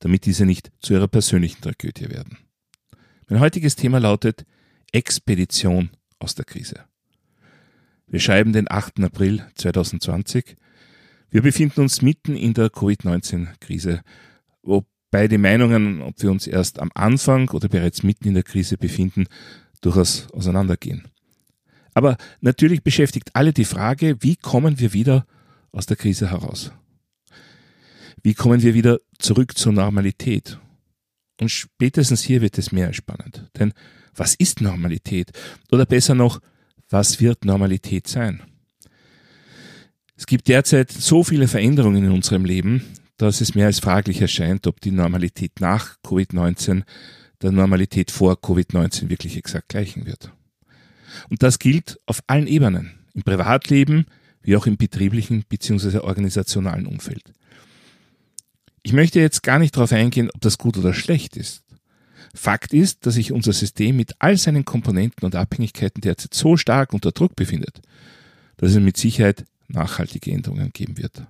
damit diese nicht zu ihrer persönlichen Tragödie werden. Mein heutiges Thema lautet Expedition aus der Krise. Wir schreiben den 8. April 2020. Wir befinden uns mitten in der Covid-19-Krise, wobei die Meinungen, ob wir uns erst am Anfang oder bereits mitten in der Krise befinden, durchaus auseinandergehen. Aber natürlich beschäftigt alle die Frage, wie kommen wir wieder aus der Krise heraus? Wie kommen wir wieder zurück zur Normalität? Und spätestens hier wird es mehr spannend. Denn was ist Normalität? Oder besser noch, was wird Normalität sein? Es gibt derzeit so viele Veränderungen in unserem Leben, dass es mehr als fraglich erscheint, ob die Normalität nach Covid-19 der Normalität vor Covid-19 wirklich exakt gleichen wird. Und das gilt auf allen Ebenen, im Privatleben wie auch im betrieblichen bzw. organisationalen Umfeld. Ich möchte jetzt gar nicht darauf eingehen, ob das gut oder schlecht ist. Fakt ist, dass sich unser System mit all seinen Komponenten und Abhängigkeiten derzeit so stark unter Druck befindet, dass es mit Sicherheit nachhaltige Änderungen geben wird.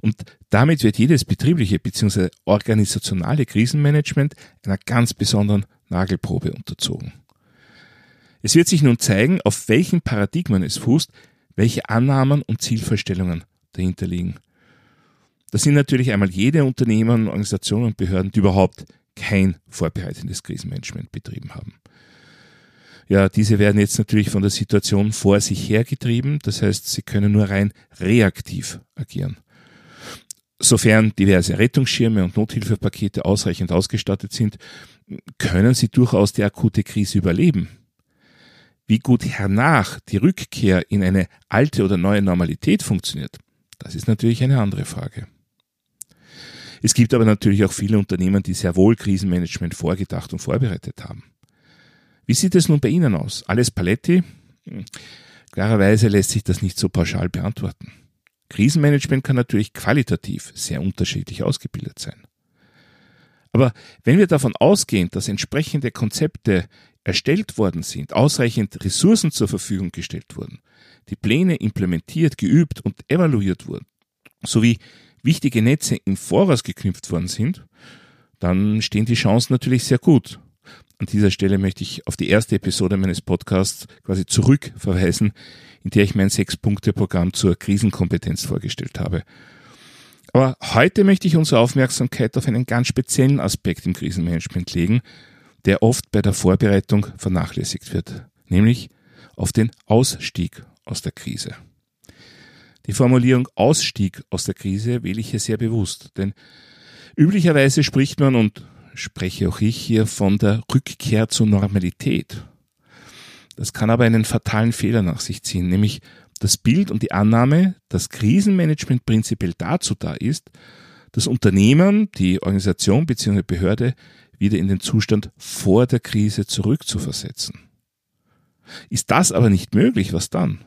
Und damit wird jedes betriebliche bzw. organisationale Krisenmanagement einer ganz besonderen Nagelprobe unterzogen. Es wird sich nun zeigen, auf welchen Paradigmen es fußt, welche Annahmen und Zielvorstellungen dahinter liegen. Das sind natürlich einmal jede Unternehmen, Organisationen und Behörden, die überhaupt kein vorbereitendes Krisenmanagement betrieben haben. Ja, diese werden jetzt natürlich von der Situation vor sich hergetrieben, das heißt, sie können nur rein reaktiv agieren. Sofern diverse Rettungsschirme und Nothilfepakete ausreichend ausgestattet sind, können sie durchaus die akute Krise überleben. Wie gut hernach die Rückkehr in eine alte oder neue Normalität funktioniert, das ist natürlich eine andere Frage. Es gibt aber natürlich auch viele Unternehmen, die sehr wohl Krisenmanagement vorgedacht und vorbereitet haben. Wie sieht es nun bei Ihnen aus? Alles Paletti? Hm, klarerweise lässt sich das nicht so pauschal beantworten. Krisenmanagement kann natürlich qualitativ sehr unterschiedlich ausgebildet sein. Aber wenn wir davon ausgehen, dass entsprechende Konzepte erstellt worden sind, ausreichend Ressourcen zur Verfügung gestellt wurden, die Pläne implementiert, geübt und evaluiert wurden, sowie wichtige Netze im Voraus geknüpft worden sind, dann stehen die Chancen natürlich sehr gut. An dieser Stelle möchte ich auf die erste Episode meines Podcasts quasi zurückverweisen, in der ich mein Sechs-Punkte-Programm zur Krisenkompetenz vorgestellt habe. Aber heute möchte ich unsere Aufmerksamkeit auf einen ganz speziellen Aspekt im Krisenmanagement legen, der oft bei der Vorbereitung vernachlässigt wird, nämlich auf den Ausstieg aus der Krise. Die Formulierung Ausstieg aus der Krise wähle ich hier sehr bewusst, denn üblicherweise spricht man und spreche auch ich hier von der Rückkehr zur Normalität. Das kann aber einen fatalen Fehler nach sich ziehen, nämlich das Bild und die Annahme, dass Krisenmanagement prinzipiell dazu da ist, das Unternehmen, die Organisation bzw. Behörde wieder in den Zustand vor der Krise zurückzuversetzen. Ist das aber nicht möglich, was dann?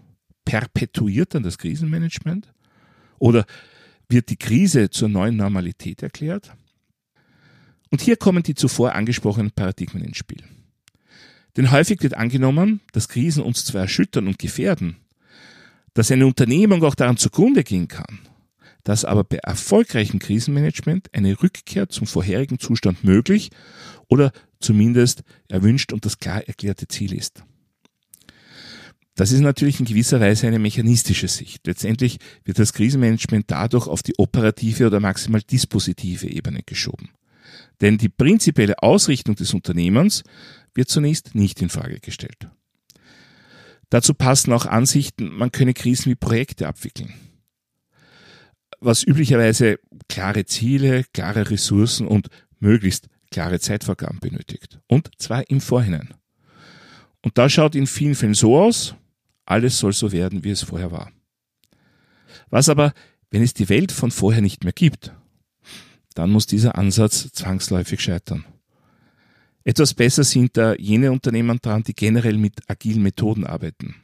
Perpetuiert dann das Krisenmanagement? Oder wird die Krise zur neuen Normalität erklärt? Und hier kommen die zuvor angesprochenen Paradigmen ins Spiel. Denn häufig wird angenommen, dass Krisen uns zwar erschüttern und gefährden, dass eine Unternehmung auch daran zugrunde gehen kann, dass aber bei erfolgreichem Krisenmanagement eine Rückkehr zum vorherigen Zustand möglich oder zumindest erwünscht und das klar erklärte Ziel ist. Das ist natürlich in gewisser Weise eine mechanistische Sicht. Letztendlich wird das Krisenmanagement dadurch auf die operative oder maximal dispositive Ebene geschoben. Denn die prinzipielle Ausrichtung des Unternehmens wird zunächst nicht in Frage gestellt. Dazu passen auch Ansichten, man könne Krisen wie Projekte abwickeln was üblicherweise klare Ziele, klare Ressourcen und möglichst klare Zeitvorgaben benötigt. Und zwar im Vorhinein. Und da schaut in vielen Fällen so aus, alles soll so werden, wie es vorher war. Was aber, wenn es die Welt von vorher nicht mehr gibt? dann muss dieser Ansatz zwangsläufig scheitern. Etwas besser sind da jene Unternehmen dran, die generell mit agilen Methoden arbeiten.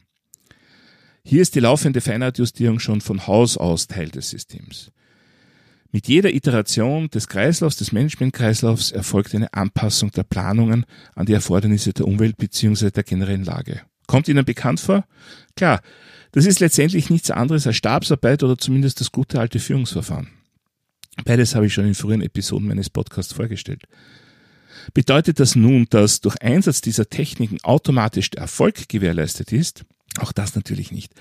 Hier ist die laufende Feinheitjustierung schon von Haus aus Teil des Systems. Mit jeder Iteration des Kreislaufs, des Managementkreislaufs erfolgt eine Anpassung der Planungen an die Erfordernisse der Umwelt bzw. der generellen Lage. Kommt Ihnen bekannt vor? Klar, das ist letztendlich nichts anderes als Stabsarbeit oder zumindest das gute alte Führungsverfahren. Beides habe ich schon in früheren Episoden meines Podcasts vorgestellt. Bedeutet das nun, dass durch Einsatz dieser Techniken automatisch der Erfolg gewährleistet ist? Auch das natürlich nicht.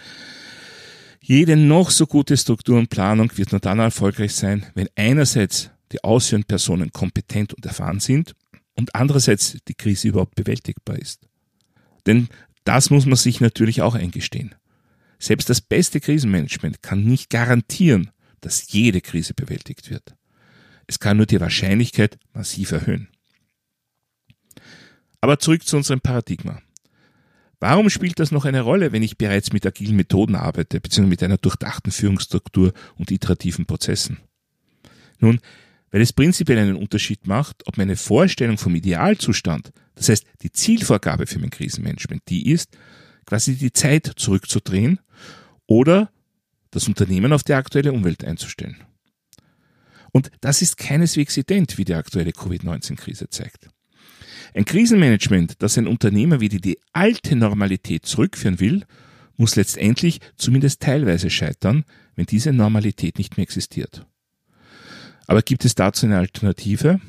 Jede noch so gute Struktur und Planung wird nur dann erfolgreich sein, wenn einerseits die ausführenden Personen kompetent und erfahren sind und andererseits die Krise überhaupt bewältigbar ist. Denn das muss man sich natürlich auch eingestehen. Selbst das beste Krisenmanagement kann nicht garantieren, dass jede Krise bewältigt wird. Es kann nur die Wahrscheinlichkeit massiv erhöhen. Aber zurück zu unserem Paradigma. Warum spielt das noch eine Rolle, wenn ich bereits mit agilen Methoden arbeite, beziehungsweise mit einer durchdachten Führungsstruktur und iterativen Prozessen? Nun, weil es prinzipiell einen Unterschied macht, ob meine Vorstellung vom Idealzustand, das heißt die Zielvorgabe für mein Krisenmanagement, die ist, quasi die Zeit zurückzudrehen oder das Unternehmen auf die aktuelle Umwelt einzustellen. Und das ist keineswegs ident, wie die aktuelle Covid-19-Krise zeigt. Ein Krisenmanagement, das ein Unternehmer wieder die alte Normalität zurückführen will, muss letztendlich zumindest teilweise scheitern, wenn diese Normalität nicht mehr existiert. Aber gibt es dazu eine Alternative?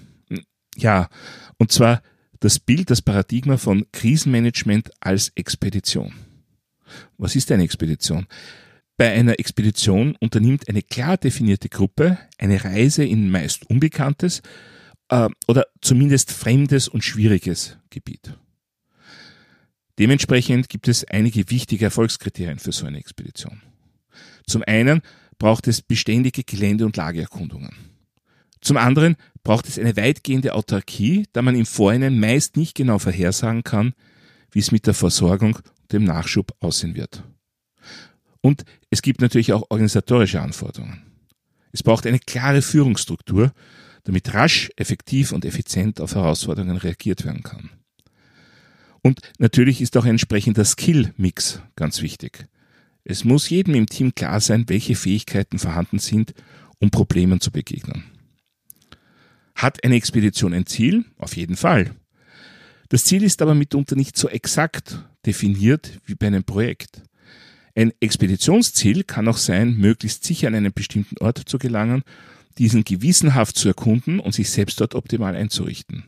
Ja, und zwar das Bild, das Paradigma von Krisenmanagement als Expedition. Was ist eine Expedition? Bei einer Expedition unternimmt eine klar definierte Gruppe eine Reise in meist Unbekanntes, äh, oder zumindest fremdes und schwieriges Gebiet. Dementsprechend gibt es einige wichtige Erfolgskriterien für so eine Expedition. Zum einen braucht es beständige Gelände- und Lageerkundungen. Zum anderen braucht es eine weitgehende Autarkie, da man im Vorhinein meist nicht genau vorhersagen kann, wie es mit der Versorgung und dem Nachschub aussehen wird. Und es gibt natürlich auch organisatorische Anforderungen. Es braucht eine klare Führungsstruktur, damit rasch, effektiv und effizient auf Herausforderungen reagiert werden kann. Und natürlich ist auch ein entsprechender Skill-Mix ganz wichtig. Es muss jedem im Team klar sein, welche Fähigkeiten vorhanden sind, um Problemen zu begegnen. Hat eine Expedition ein Ziel? Auf jeden Fall. Das Ziel ist aber mitunter nicht so exakt definiert wie bei einem Projekt. Ein Expeditionsziel kann auch sein, möglichst sicher an einen bestimmten Ort zu gelangen diesen gewissenhaft zu erkunden und sich selbst dort optimal einzurichten.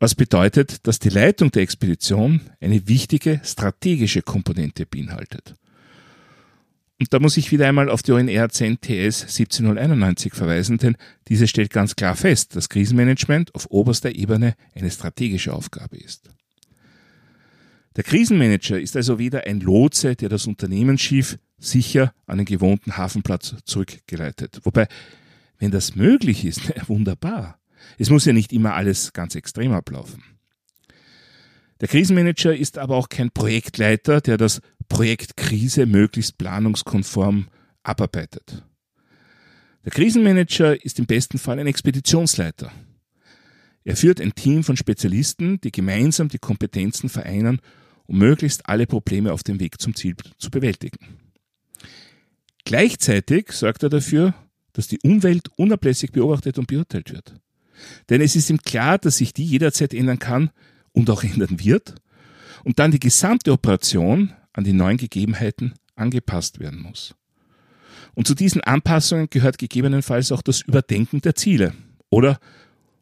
Was bedeutet, dass die Leitung der Expedition eine wichtige strategische Komponente beinhaltet. Und da muss ich wieder einmal auf die ONR 10 TS 17091 verweisen, denn diese stellt ganz klar fest, dass Krisenmanagement auf oberster Ebene eine strategische Aufgabe ist. Der Krisenmanager ist also weder ein Lotse, der das Unternehmensschiff sicher an den gewohnten Hafenplatz zurückgeleitet. Wobei, wenn das möglich ist, wunderbar. Es muss ja nicht immer alles ganz extrem ablaufen. Der Krisenmanager ist aber auch kein Projektleiter, der das Projekt Krise möglichst planungskonform abarbeitet. Der Krisenmanager ist im besten Fall ein Expeditionsleiter. Er führt ein Team von Spezialisten, die gemeinsam die Kompetenzen vereinen, um möglichst alle Probleme auf dem Weg zum Ziel zu bewältigen. Gleichzeitig sorgt er dafür, dass die Umwelt unablässig beobachtet und beurteilt wird. Denn es ist ihm klar, dass sich die jederzeit ändern kann und auch ändern wird und dann die gesamte Operation an die neuen Gegebenheiten angepasst werden muss. Und zu diesen Anpassungen gehört gegebenenfalls auch das Überdenken der Ziele oder,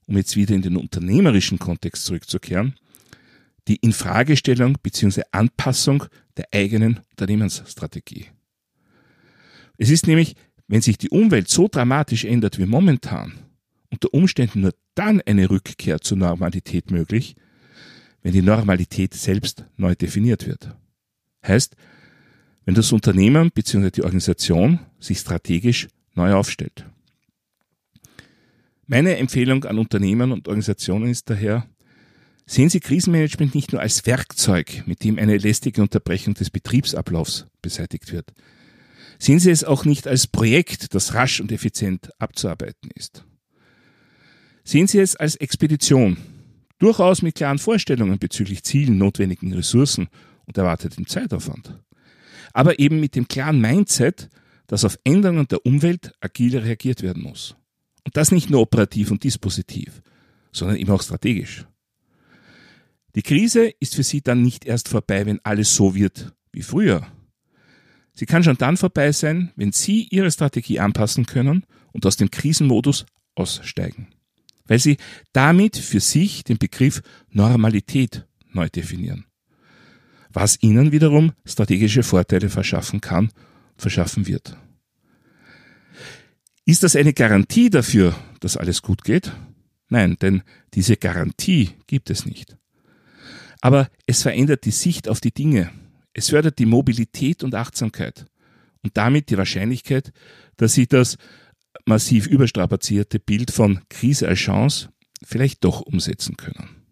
um jetzt wieder in den unternehmerischen Kontext zurückzukehren, die Infragestellung bzw. Anpassung der eigenen Unternehmensstrategie. Es ist nämlich, wenn sich die Umwelt so dramatisch ändert wie momentan, unter Umständen nur dann eine Rückkehr zur Normalität möglich, wenn die Normalität selbst neu definiert wird. Heißt, wenn das Unternehmen bzw. die Organisation sich strategisch neu aufstellt. Meine Empfehlung an Unternehmen und Organisationen ist daher, sehen Sie Krisenmanagement nicht nur als Werkzeug, mit dem eine lästige Unterbrechung des Betriebsablaufs beseitigt wird. Sehen Sie es auch nicht als Projekt, das rasch und effizient abzuarbeiten ist. Sehen Sie es als Expedition, durchaus mit klaren Vorstellungen bezüglich Zielen, notwendigen Ressourcen und erwartetem Zeitaufwand. Aber eben mit dem klaren Mindset, dass auf Änderungen der Umwelt agil reagiert werden muss. Und das nicht nur operativ und dispositiv, sondern eben auch strategisch. Die Krise ist für Sie dann nicht erst vorbei, wenn alles so wird wie früher. Sie kann schon dann vorbei sein, wenn Sie Ihre Strategie anpassen können und aus dem Krisenmodus aussteigen. Weil Sie damit für sich den Begriff Normalität neu definieren. Was Ihnen wiederum strategische Vorteile verschaffen kann, verschaffen wird. Ist das eine Garantie dafür, dass alles gut geht? Nein, denn diese Garantie gibt es nicht. Aber es verändert die Sicht auf die Dinge. Es fördert die Mobilität und Achtsamkeit und damit die Wahrscheinlichkeit, dass Sie das massiv überstrapazierte Bild von Krise als Chance vielleicht doch umsetzen können.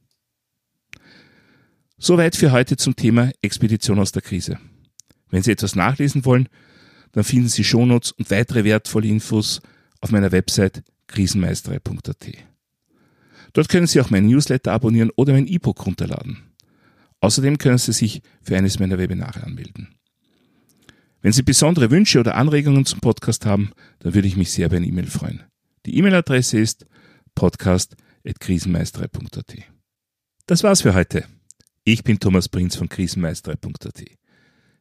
Soweit für heute zum Thema Expedition aus der Krise. Wenn Sie etwas nachlesen wollen, dann finden Sie Shownotes und weitere wertvolle Infos auf meiner Website krisenmeisterei.at. Dort können Sie auch meinen Newsletter abonnieren oder mein E-Book runterladen. Außerdem können Sie sich für eines meiner Webinare anmelden. Wenn Sie besondere Wünsche oder Anregungen zum Podcast haben, dann würde ich mich sehr über eine E-Mail freuen. Die E-Mail-Adresse ist podcast.krisenmeisterei.at. Das war's für heute. Ich bin Thomas Prinz von krisenmeisterei.at.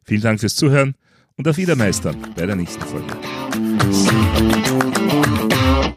Vielen Dank fürs Zuhören und auf Wiedermeistern bei der nächsten Folge.